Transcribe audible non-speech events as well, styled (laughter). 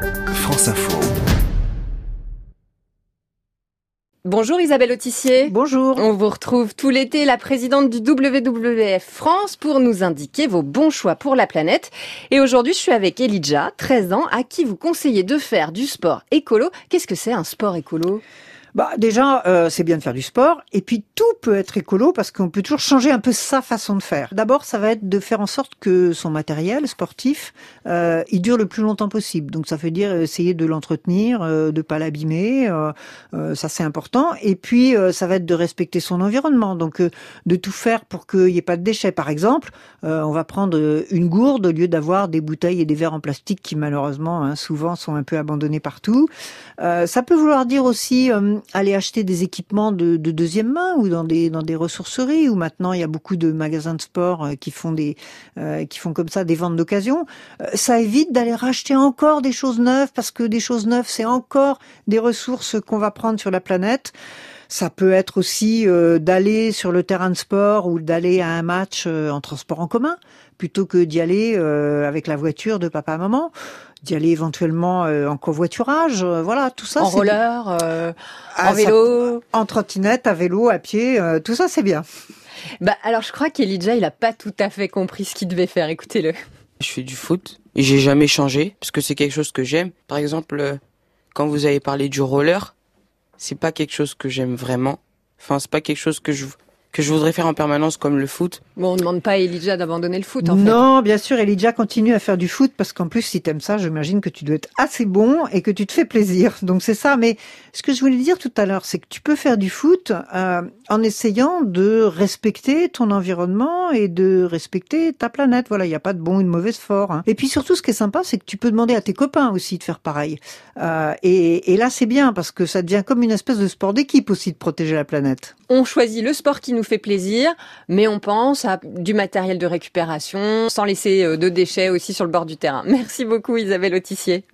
France Info. Bonjour Isabelle Autissier. Bonjour. On vous retrouve tout l'été, la présidente du WWF France, pour nous indiquer vos bons choix pour la planète. Et aujourd'hui, je suis avec Elijah, 13 ans, à qui vous conseillez de faire du sport écolo. Qu'est-ce que c'est un sport écolo? Bah déjà, euh, c'est bien de faire du sport, et puis tout peut être écolo parce qu'on peut toujours changer un peu sa façon de faire. D'abord, ça va être de faire en sorte que son matériel sportif, euh, il dure le plus longtemps possible. Donc ça veut dire essayer de l'entretenir, euh, de pas l'abîmer, euh, euh ça c'est important. Et puis euh, ça va être de respecter son environnement, donc de tout faire pour qu'il n'y ait pas de déchets. Par exemple, on va prendre une gourde au lieu d'avoir des bouteilles et des verres en plastique qui malheureusement hein, souvent sont un peu abandonnés partout. ça peut vouloir dire aussi aller acheter des équipements de, de, deuxième main ou dans des dans des ressourceries où maintenant il y a beaucoup de magasins de sport euh, qui font des euh, qui font comme ça des ventes d'occasion. Euh, ça évite d'aller racheter encore des choses neuves parce que des choses neuves c'est encore des ressources qu'on va prendre sur la planète. Ça peut être aussi d'aller sur le terrain de sport ou d'aller à un match en transport en commun plutôt que d'y aller avec la voiture de papa maman d'y aller éventuellement euh, en covoiturage, euh, voilà, tout ça. En roller, euh, ah, en vélo, en trottinette, à vélo, à pied, tout ça c'est bien. Bah alors je crois qu'Elijah il a pas tout à fait compris ce qu'il devait faire. Écoutez-le. Je fais du foot et j'ai jamais changé parce que c'est quelque chose que j'aime. Par exemple, quand vous avez parlé du roller, c'est pas quelque chose que j'aime vraiment. Enfin, c'est pas quelque chose que je que je voudrais faire en permanence comme le foot. Bon, on ne demande pas à Elijah d'abandonner le foot, en non, fait. Non, bien sûr, Elijah continue à faire du foot parce qu'en plus, si t'aimes ça, j'imagine que tu dois être assez bon et que tu te fais plaisir. (laughs) Donc c'est ça. Mais ce que je voulais dire tout à l'heure, c'est que tu peux faire du foot euh, en essayant de respecter ton environnement et de respecter ta planète. Voilà, il n'y a pas de bon ou de mauvaise fort. Hein. Et puis surtout, ce qui est sympa, c'est que tu peux demander à tes copains aussi de faire pareil. Euh, et, et là, c'est bien parce que ça devient comme une espèce de sport d'équipe aussi de protéger la planète. On choisit le sport qui nous fait plaisir, mais on pense à du matériel de récupération, sans laisser euh, de déchets aussi sur le bord du terrain. Merci beaucoup Isabelle Autissier.